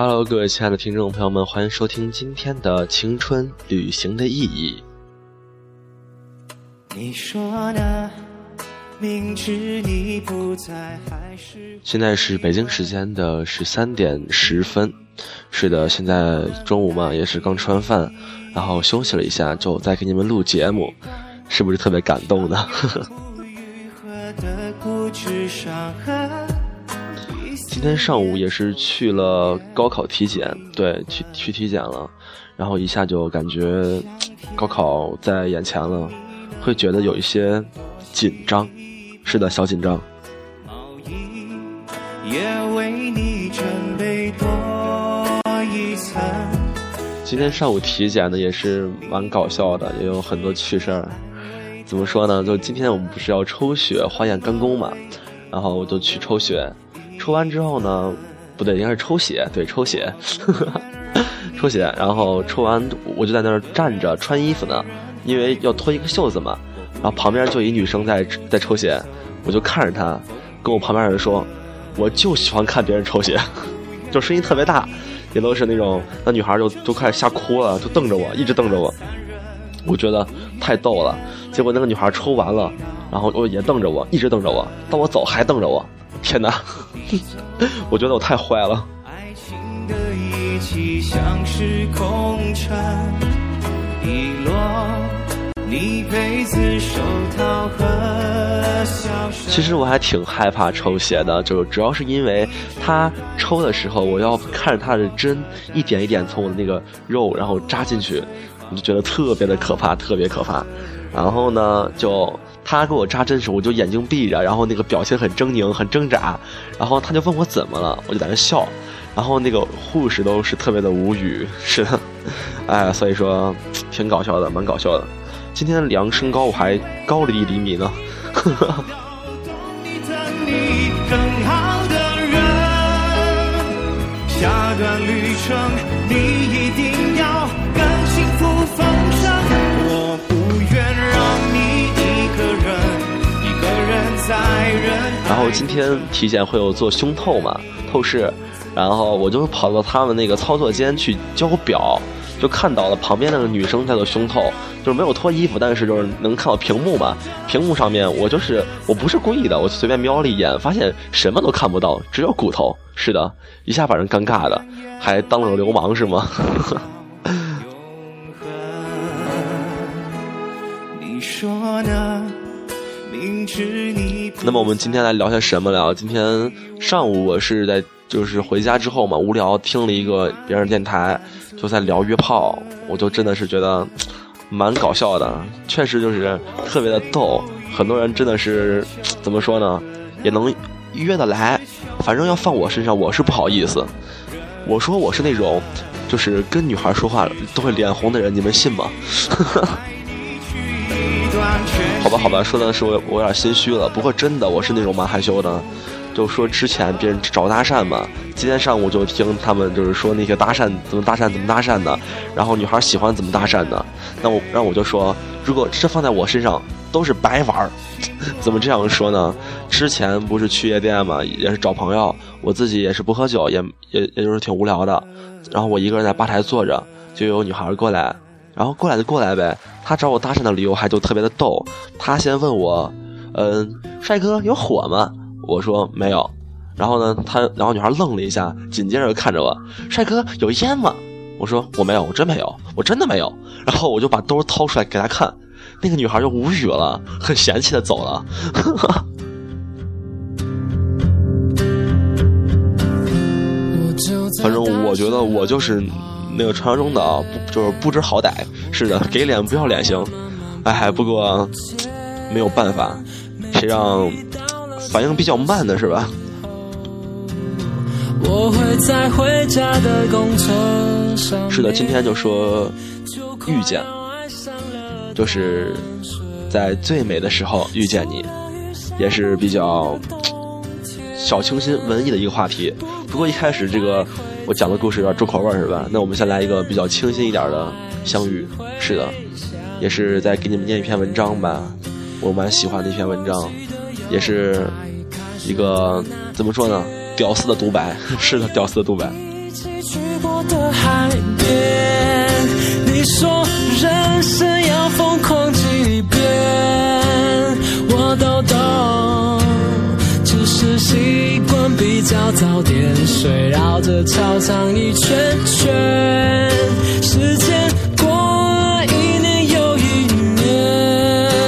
Hello，各位亲爱的听众朋友们，欢迎收听今天的《青春旅行的意义》。你说呢？明知你不在，还是现在是北京时间的十三点十分。是的，现在中午嘛，也是刚吃完饭，然后休息了一下，就在给你们录节目，是不是特别感动呢？今天上午也是去了高考体检，对，去去体检了，然后一下就感觉高考在眼前了，会觉得有一些紧张。是的，小紧张。今天上午体检的，也是蛮搞笑的，也有很多趣事儿。怎么说呢？就今天我们不是要抽血化验肝功嘛，然后我就去抽血，抽完之后呢，不对，应该是抽血，对，抽血，抽血，然后抽完我就在那儿站着穿衣服呢，因为要脱一个袖子嘛。然后旁边就一女生在在抽血，我就看着她，跟我旁边人说，我就喜欢看别人抽血，就声音特别大，也都是那种那女孩就都快吓哭了，就瞪着我，一直瞪着我，我觉得太逗了。结果那个女孩抽完了，然后也瞪着我，一直瞪着我，到我走还瞪着我，天哪！我觉得我太坏了。其实我还挺害怕抽血的，就主要是因为他抽的时候，我要看着他的针一点一点从我的那个肉然后扎进去，我就觉得特别的可怕，特别可怕。然后呢，就他给我扎针时，我就眼睛闭着，然后那个表情很狰狞，很挣扎。然后他就问我怎么了，我就在那笑。然后那个护士都是特别的无语，是的，哎，所以说挺搞笑的，蛮搞笑的。今天量身高我还高了一厘米呢。下段旅程你一定要然后今天体检会有做胸透嘛，透视，然后我就跑到他们那个操作间去交表。就看到了旁边那个女生在做胸透，就是没有脱衣服，但是就是能看到屏幕嘛。屏幕上面我就是我不是故意的，我随便瞄了一眼，发现什么都看不到，只有骨头。是的，一下把人尴尬的，还当了个流氓是吗 你说呢明知？那么我们今天来聊些什么聊？今天上午我是在就是回家之后嘛，无聊听了一个别人电台。就在聊约炮，我就真的是觉得蛮搞笑的，确实就是特别的逗。很多人真的是怎么说呢，也能约得来。反正要放我身上，我是不好意思。我说我是那种，就是跟女孩说话都会脸红的人，你们信吗？好吧，好吧，说的是我我有点心虚了。不过真的，我是那种蛮害羞的。就说之前别人找搭讪嘛，今天上午就听他们就是说那些搭讪怎么搭讪怎么搭讪的，然后女孩喜欢怎么搭讪的，那我让我就说，如果这放在我身上都是白玩儿，怎么这样说呢？之前不是去夜店嘛，也是找朋友，我自己也是不喝酒，也也也就是挺无聊的，然后我一个人在吧台坐着，就有女孩过来，然后过来就过来呗，他找我搭讪的理由还就特别的逗，他先问我，嗯，帅哥有火吗？我说没有，然后呢，他然后女孩愣了一下，紧接着看着我，帅哥有烟吗？我说我没有，我真没有，我真的没有。然后我就把兜掏出来给他看，那个女孩就无语了，很嫌弃的走了。反正我觉得我就是那个传说中的啊，就是不知好歹，是的，给脸不要脸型。哎，不过没有办法，谁让。反应比较慢的是吧？是的，今天就说遇见，就是在最美的时候遇见你，也是比较小清新、文艺的一个话题。不过一开始这个我讲的故事有点重口味是吧？那我们先来一个比较清新一点的相遇。是的，也是在给你们念一篇文章吧，我蛮喜欢的一篇文章。也是一个怎么说呢？屌丝的独白，是的，屌丝的独白。你说人生要疯狂惯比较早点睡，绕着操场一圈圈，时间过了一年又一年，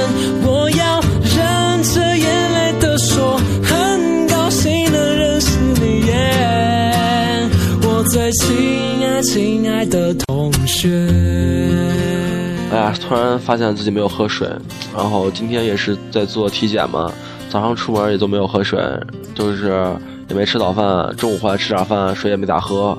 我要忍着眼泪的说，很高兴能认识你耶，我最亲爱亲爱的同学。哎呀，突然发现自己没有喝水，然后今天也是在做体检嘛，早上出门也都没有喝水，就是也没吃早饭，中午回来吃点饭，水也没咋喝，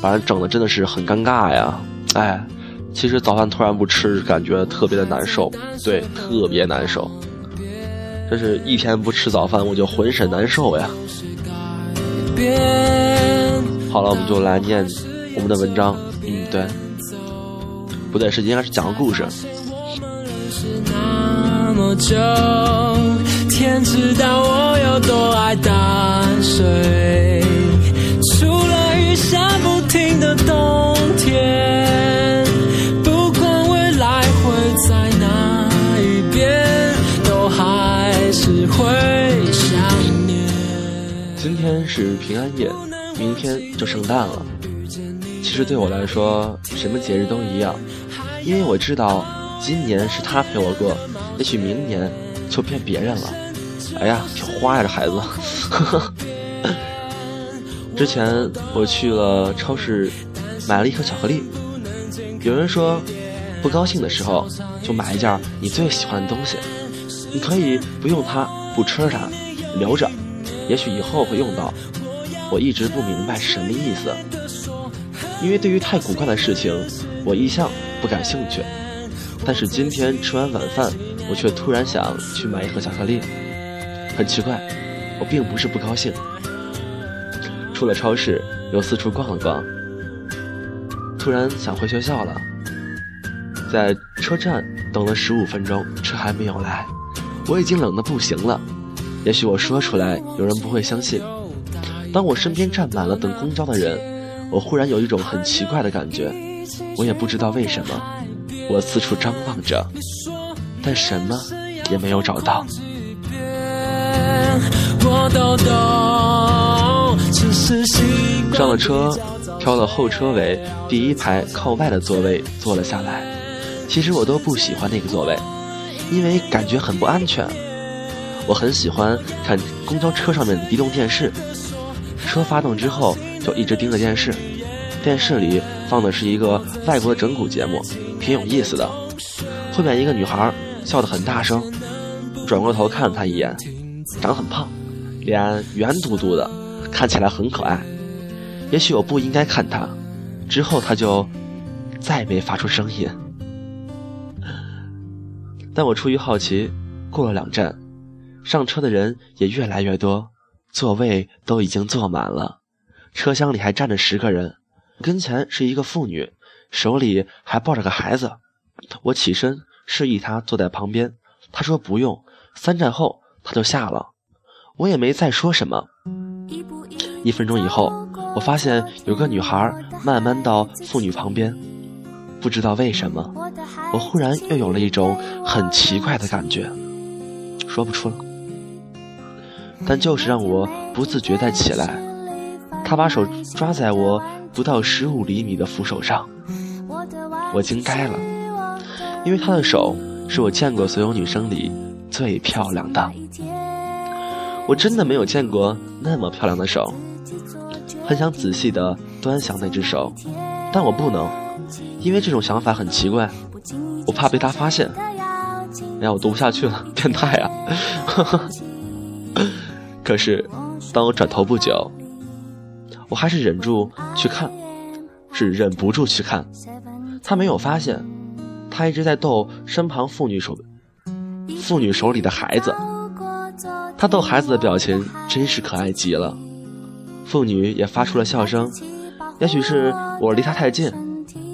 反正整的真的是很尴尬呀。哎，其实早饭突然不吃，感觉特别的难受，对，特别难受。这是一天不吃早饭，我就浑身难受呀。好了，我们就来念我们的文章。嗯，对。不对，是应该是讲个故事。那么久，天知道我有多爱淡水。除了雨下不停的冬天，不管未来会在哪一边，都还是会想念。今天是平安夜，明天就圣诞了。其实对我来说，什么节日都一样。因为我知道，今年是他陪我过，也许明年就变别人了。哎呀，挺花呀，这孩子。之前我去了超市，买了一盒巧克力。有人说，不高兴的时候就买一件你最喜欢的东西，你可以不用它，不吃它，留着，也许以后会用到。我一直不明白是什么意思，因为对于太古怪的事情，我一向。不感兴趣，但是今天吃完晚饭，我却突然想去买一盒巧克力。很奇怪，我并不是不高兴。出了超市，又四处逛了逛，突然想回学校了。在车站等了十五分钟，车还没有来，我已经冷得不行了。也许我说出来，有人不会相信。当我身边站满了等公交的人，我忽然有一种很奇怪的感觉。我也不知道为什么，我四处张望着，但什么也没有找到。上了车，挑了后车尾第一排靠外的座位坐了下来。其实我都不喜欢那个座位，因为感觉很不安全。我很喜欢看公交车上面的移动电视，车发动之后就一直盯着电视。电视里放的是一个外国的整蛊节目，挺有意思的。后面一个女孩笑得很大声，转过头看了他一眼，长得很胖，脸圆嘟嘟的，看起来很可爱。也许我不应该看他，之后他就再也没发出声音。但我出于好奇，过了两站，上车的人也越来越多，座位都已经坐满了，车厢里还站着十个人。跟前是一个妇女，手里还抱着个孩子。我起身示意她坐在旁边，她说不用。三站后，她就下了。我也没再说什么。一分钟以后，我发现有个女孩慢慢到妇女旁边。不知道为什么，我忽然又有了一种很奇怪的感觉，说不出了。但就是让我不自觉地起来。她把手抓在我。不到十五厘米的扶手上，我惊呆了，因为她的手是我见过所有女生里最漂亮的。我真的没有见过那么漂亮的手，很想仔细的端详那只手，但我不能，因为这种想法很奇怪，我怕被他发现。哎呀，我读不下去了，变态啊！可是，当我转头不久。我还是忍住去看，是忍不住去看。他没有发现，他一直在逗身旁妇女手，妇女手里的孩子。他逗孩子的表情真是可爱极了。妇女也发出了笑声。也许是我离他太近，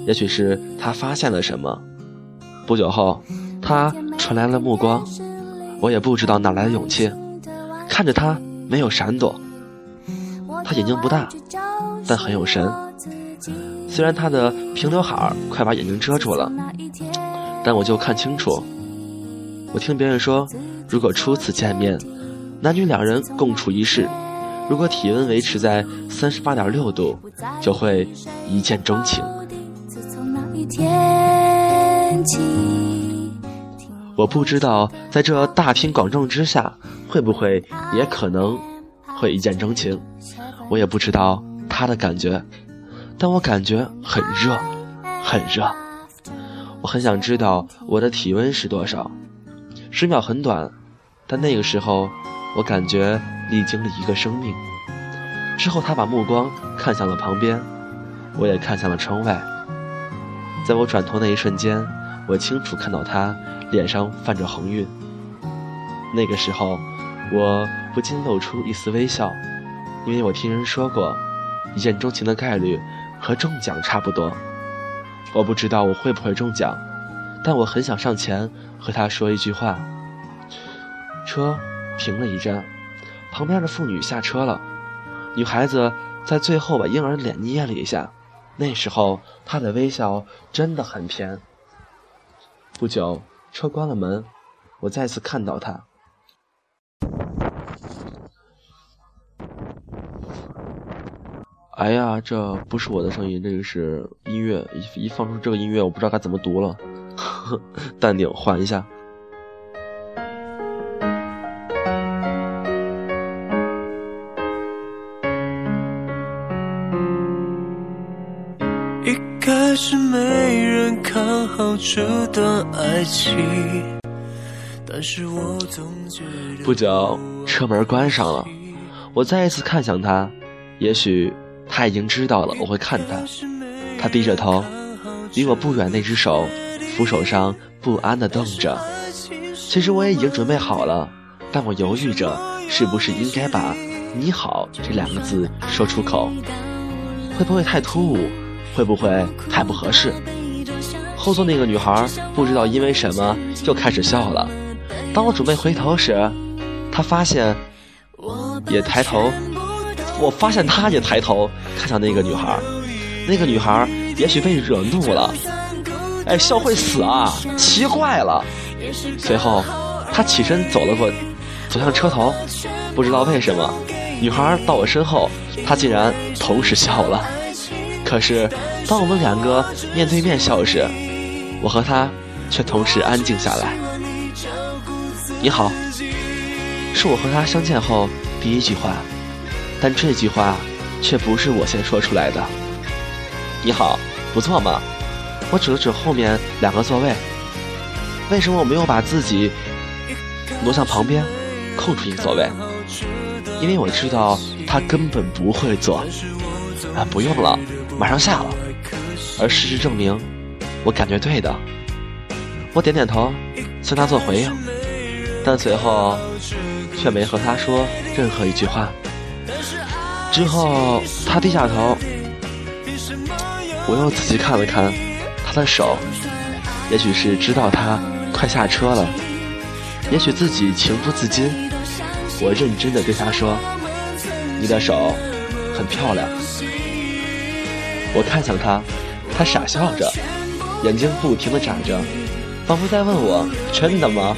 也许是他发现了什么。不久后，他传来了目光，我也不知道哪来的勇气，看着他没有闪躲。他眼睛不大，但很有神。虽然他的平刘海快把眼睛遮住了，但我就看清楚。我听别人说，如果初次见面，男女两人共处一室，如果体温维持在三十八点六度，就会一见钟情。我不知道在这大庭广众之下，会不会也可能会一见钟情。我也不知道他的感觉，但我感觉很热，很热。我很想知道我的体温是多少。十秒很短，但那个时候我感觉历经了一个生命。之后他把目光看向了旁边，我也看向了窗外。在我转头那一瞬间，我清楚看到他。脸上泛着红晕，那个时候，我不禁露出一丝微笑，因为我听人说过，一见钟情的概率和中奖差不多。我不知道我会不会中奖，但我很想上前和他说一句话。车停了一站，旁边的妇女下车了，女孩子在最后把婴儿脸捏了一下，那时候她的微笑真的很甜。不久。车关了门，我再次看到他。哎呀，这不是我的声音，这个是音乐。一一放出这个音乐，我不知道该怎么读了。淡定，缓一下。一开始没人看好这段爱情，但是我总觉得不久，车门关上了，我再一次看向他，也许他已经知道了我会看他。他低着头，离我不远那只手扶手上不安地动着。其实我也已经准备好了，但我犹豫着是不是应该把“你好”这两个字说出口，会不会太突兀？会不会太不合适？后座那个女孩不知道因为什么又开始笑了。当我准备回头时，她发现也抬头，我发现她也抬头看向那个女孩。那个女孩也许被惹怒了，哎，笑会死啊！奇怪了。随后，他起身走了过，走向车头。不知道为什么，女孩到我身后，她竟然同时笑了。可是，当我们两个面对面笑时，我和他却同时安静下来。你好，是我和他相见后第一句话，但这句话却不是我先说出来的。你好，不错嘛。我指了指后面两个座位。为什么我没有把自己挪向旁边，空出一个座位？因为我知道他根本不会坐。啊，不用了。马上下了，而事实证明，我感觉对的。我点点头，向他做回应，但随后却没和他说任何一句话。之后，他低下头，我又仔细看了看他的手，也许是知道他快下车了，也许自己情不自禁，我认真的对他说：“你的手很漂亮。”我看向他，他傻笑着，眼睛不停地眨着，仿佛在问我：“真的吗？”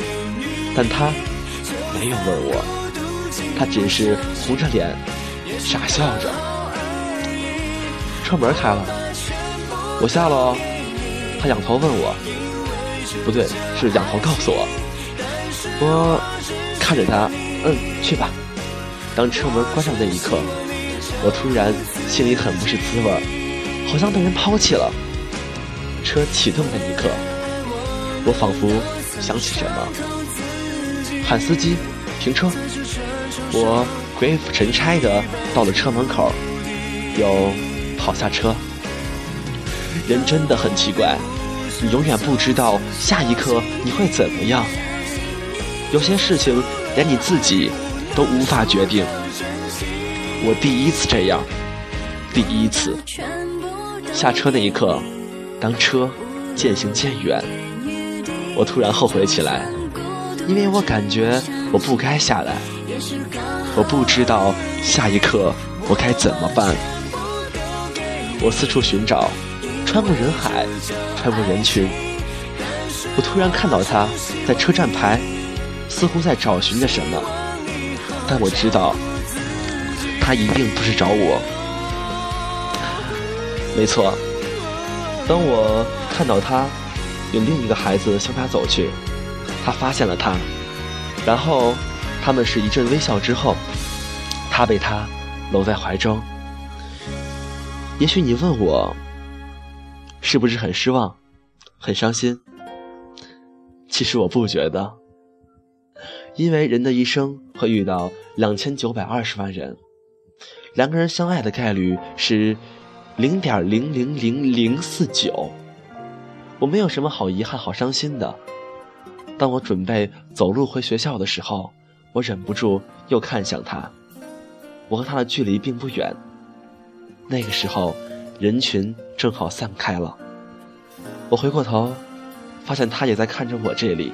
但他没有问我，他只是红着脸傻笑着。车门开了，我下了。他仰头问我：“不对，是仰头告诉我。”我看着他，嗯，去吧。当车门关上那一刻，我突然心里很不是滋味。好像被人抛弃了。车启动那一刻，我仿佛想起什么，喊司机停车。我鬼斧神差的到了车门口，又跑下车。人真的很奇怪，你永远不知道下一刻你会怎么样。有些事情连你自己都无法决定。我第一次这样，第一次。下车那一刻，当车渐行渐远，我突然后悔起来，因为我感觉我不该下来，我不知道下一刻我该怎么办。我四处寻找，穿过人海，穿过人群。我突然看到他在车站牌，似乎在找寻着什么。但我知道，他一定不是找我。没错，当我看到他有另一个孩子向他走去，他发现了他，然后他们是一阵微笑之后，他被他搂在怀中。也许你问我，是不是很失望，很伤心？其实我不觉得，因为人的一生会遇到两千九百二十万人，两个人相爱的概率是零点零零零零四九。我没有什么好遗憾、好伤心的。当我准备走路回学校的时候，我忍不住又看向他。我和他的距离并不远。那个时候，人群正好散开了。我回过头，发现他也在看着我这里。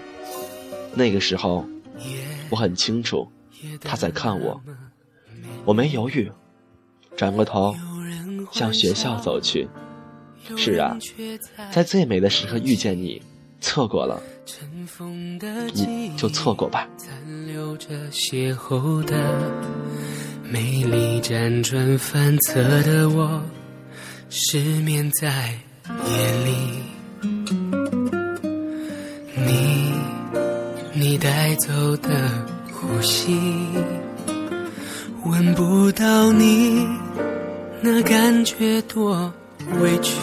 那个时候，我很清楚他在看我。我没犹豫，转过头向学校走去。是啊，在最美的时刻遇见你，错过了，你就错过吧。美丽辗转反侧的我，失眠在夜里。你，你带走的呼吸，闻不到你，那感觉多委屈。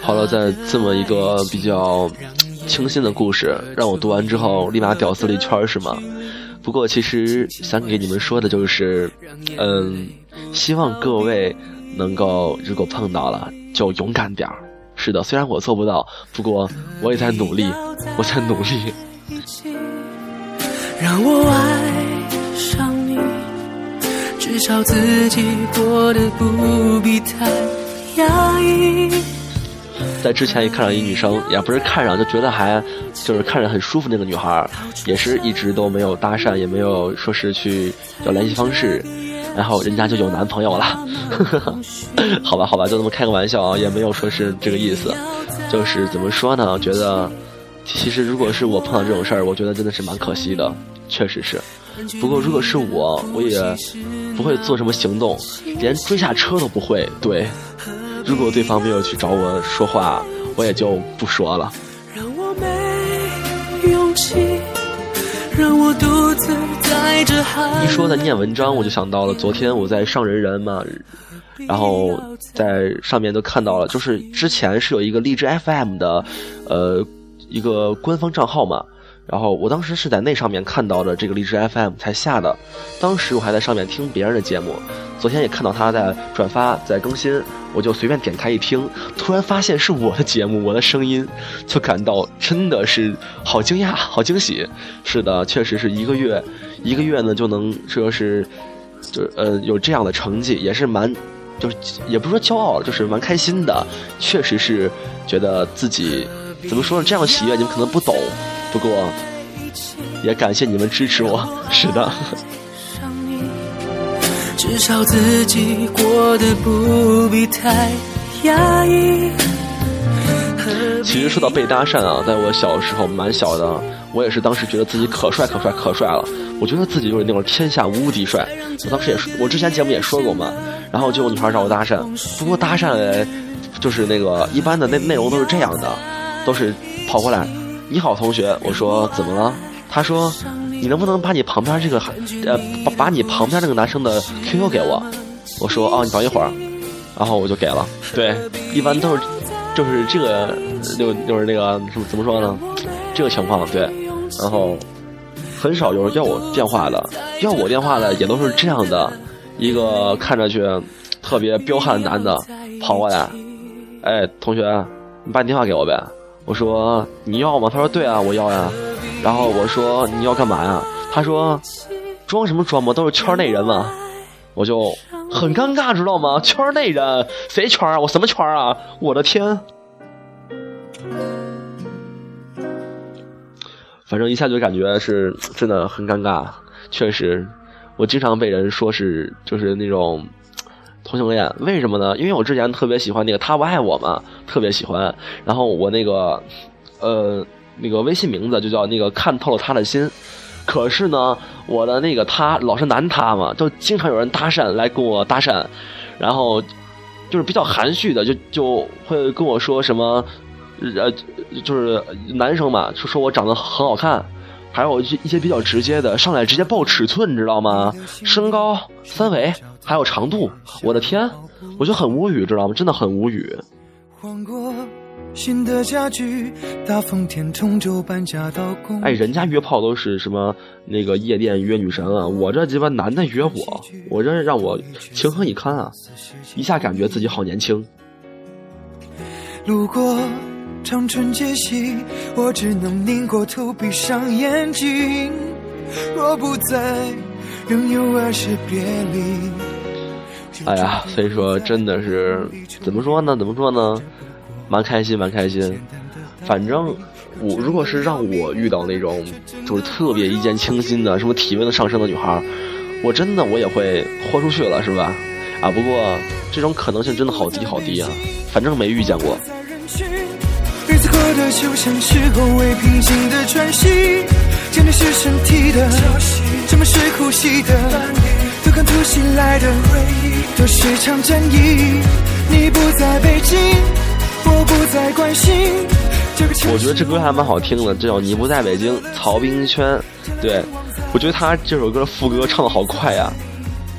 好了，在这么一个比较清新的故事，让我读完之后立马屌丝了一圈，是吗？不过，其实想给你们说的就是，嗯，希望各位能够，如果碰到了，就勇敢点儿。是的，虽然我做不到，不过我也在努力，我在努力。让我爱上你，至少自己过得不必太压抑。在之前也看上一女生，也不是看上，就觉得还就是看着很舒服那个女孩，也是一直都没有搭讪，也没有说是去要联系方式，然后人家就有男朋友了，好吧，好吧，就这么开个玩笑啊，也没有说是这个意思，就是怎么说呢？觉得其实如果是我碰到这种事儿，我觉得真的是蛮可惜的，确实是。不过如果是我，我也不会做什么行动，连追下车都不会，对。如果对方没有去找我说话，我也就不说了。让我独自在这海。一说在念文章，我就想到了昨天我在上人人嘛，然后在上面都看到了，就是之前是有一个荔枝 FM 的，呃，一个官方账号嘛。然后我当时是在那上面看到的这个荔枝 FM 才下的，当时我还在上面听别人的节目，昨天也看到他在转发在更新，我就随便点开一听，突然发现是我的节目，我的声音，就感到真的是好惊讶，好惊喜。是的，确实是一个月，一个月呢就能说是，就呃有这样的成绩，也是蛮，就是也不是说骄傲，就是蛮开心的。确实是觉得自己怎么说呢？这样的喜悦你们可能不懂。不过，也感谢你们支持我。是的。至少自己过得不必太压抑。其实说到被搭讪啊，在我小时候蛮小的，我也是当时觉得自己可帅可帅可帅了。我觉得自己就是那种天下无敌帅。我当时也是，我之前节目也说过嘛。然后就有女孩找我搭讪，不过搭讪就是那个一般的内内容都是这样的，都是跑过来。你好，同学，我说怎么了？他说，你能不能把你旁边这个，呃，把把你旁边那个男生的 QQ 给我？我说，哦，你等一会儿，然后我就给了。对，一般都是，就是这个，就就是那个什么怎么说呢？这个情况对，然后很少有人要我电话的，要我电话的也都是这样的，一个看上去特别彪悍的男的跑过来，哎，同学，你把你电话给我呗。我说你要吗？他说对啊，我要呀。然后我说你要干嘛呀？他说装什么装嘛，都是圈内人嘛。我就很尴尬，知道吗？圈内人谁圈啊？我什么圈啊？我的天！反正一下就感觉是真的很尴尬，确实，我经常被人说是就是那种。同性恋。为什么呢？因为我之前特别喜欢那个他不爱我嘛，特别喜欢。然后我那个，呃，那个微信名字就叫那个看透了他的心。可是呢，我的那个他老是男他嘛，就经常有人搭讪来跟我搭讪，然后就是比较含蓄的，就就会跟我说什么，呃，就是男生嘛，就说我长得很好看。还有一些一些比较直接的，上来直接报尺寸，你知道吗？身高、三围，还有长度，我的天，我就很无语，知道吗？真的很无语。哎，人家约炮都是什么那个夜店约女神啊，我这鸡巴男的约我，我这让我情何以堪啊！一下感觉自己好年轻。路过。长春街西，我只能拧过头，闭上眼睛。若不在，仍有儿时别离。哎呀，所以说真的是怎么说呢？怎么说呢？蛮开心，蛮开心。反正我如果是让我遇到那种就是特别一见倾心的，什么体温都上升的女孩，我真的我也会豁出去了，是吧？啊，不过这种可能性真的好低好低啊。反正没遇见过。日子过得就像是后未平静的喘息，是身体的，什么是呼吸的，都看突袭来的回忆，都是场战役。你不在北京，我不再关心。这个我觉得这歌还蛮好听的，这叫《你不在北京》，曹冰轩。对，我觉得他这首歌副歌唱的好快呀，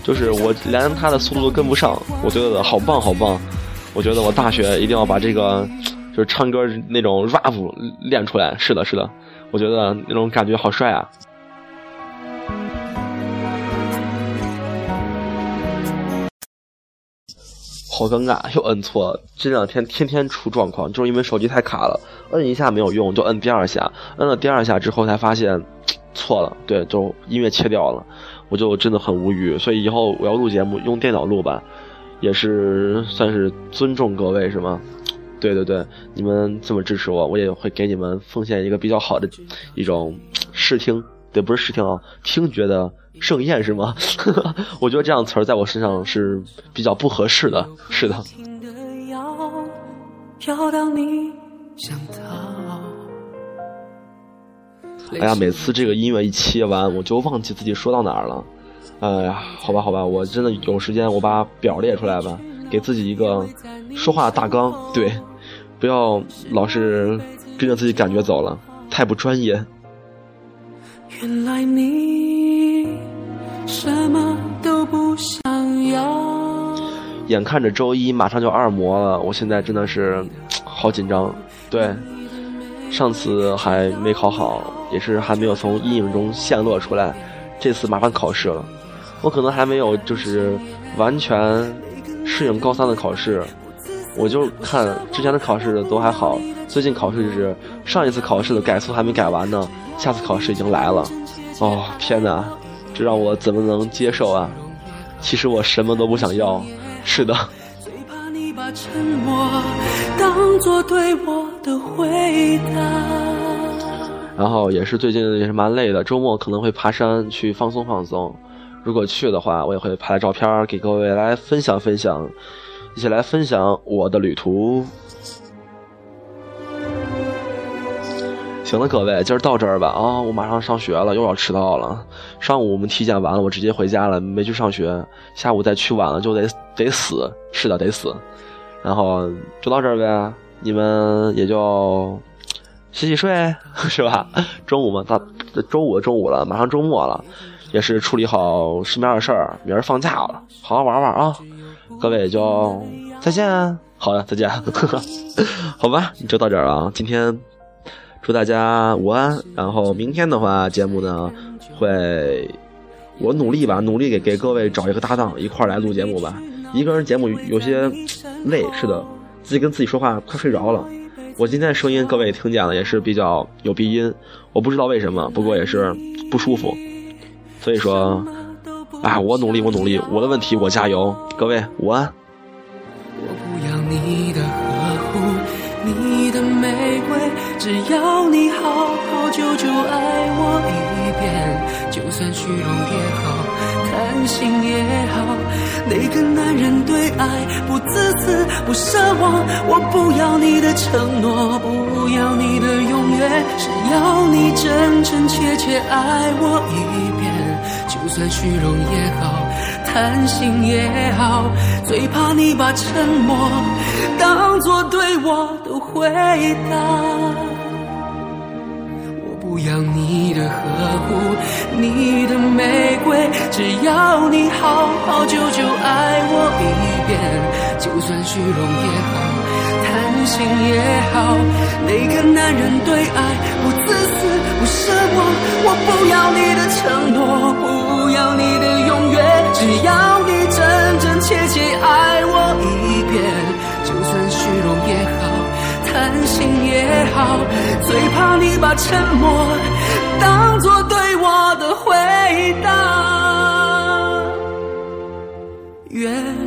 就是我连他的速度都跟不上，我觉得好棒好棒。我觉得我大学一定要把这个。就是唱歌那种 rap 练出来，是的，是的，我觉得那种感觉好帅啊！好尴尬，又摁错了。这两天天天出状况，就是因为手机太卡了，摁一下没有用，就摁第二下，摁了第二下之后才发现错了，对，就音乐切掉了，我就真的很无语。所以以后我要录节目用电脑录吧，也是算是尊重各位，是吗？对对对，你们这么支持我，我也会给你们奉献一个比较好的一种试听，对，不是视听啊，听觉的盛宴是吗？我觉得这样词儿在我身上是比较不合适的，是的。哎呀，每次这个音乐一切完，我就忘记自己说到哪儿了。哎呀，好吧好吧，我真的有时间我把表列出来吧，给自己一个说话大纲，对。不要老是跟着自己感觉走了，太不专业。原来你什么都不想要。眼看着周一马上就二模了，我现在真的是 好紧张。对，上次还没考好，也是还没有从阴影中陷落出来。这次麻烦考试了，我可能还没有就是完全适应高三的考试。我就看之前的考试都还好，最近考试就是上一次考试的改错还没改完呢，下次考试已经来了。哦天哪，这让我怎么能接受啊？其实我什么都不想要，是的。然后也是最近也是蛮累的，周末可能会爬山去放松放松。如果去的话，我也会拍照片给各位来分享分享。一起来分享我的旅途。行了，各位，今儿到这儿吧。啊，我马上上学了，又要迟到了。上午我们体检完了，我直接回家了，没去上学。下午再去晚了就得得死，是的，得死。然后就到这儿呗，你们也就洗洗睡，是吧？中午嘛，大周五的中午了，马上周末了，也是处理好身边的事儿，明儿放假了，好好玩玩啊。各位就再见，好的，再见，好吧，就到这儿啊。今天祝大家午安，然后明天的话，节目呢会我努力吧，努力给给各位找一个搭档一块儿来录节目吧。一个人节目有些累，是的，自己跟自己说话快睡着了。我今天声音各位听见了，也是比较有鼻音，我不知道为什么，不过也是不舒服，所以说。哎，我努力，我努力，我的问题我加油，各位午安。我不要你的呵护，你的玫瑰，只要你好好久久爱我一遍，就算。虚荣也好，贪心也好，那个男人对爱不自私不奢望。我不要你的承诺，不要你的永远，只要你真真切切爱我一遍。就算虚荣也好，贪心也好，最怕你把沉默当作对我的回答。不要你的呵护，你的玫瑰，只要你好好久久爱我一遍。就算虚荣也好，贪心也好，那个男人对爱不自私不奢望。我不要你的承诺，不要你的永远，只要你真真切切爱我一心也好，最怕你把沉默当作对我的回答。原。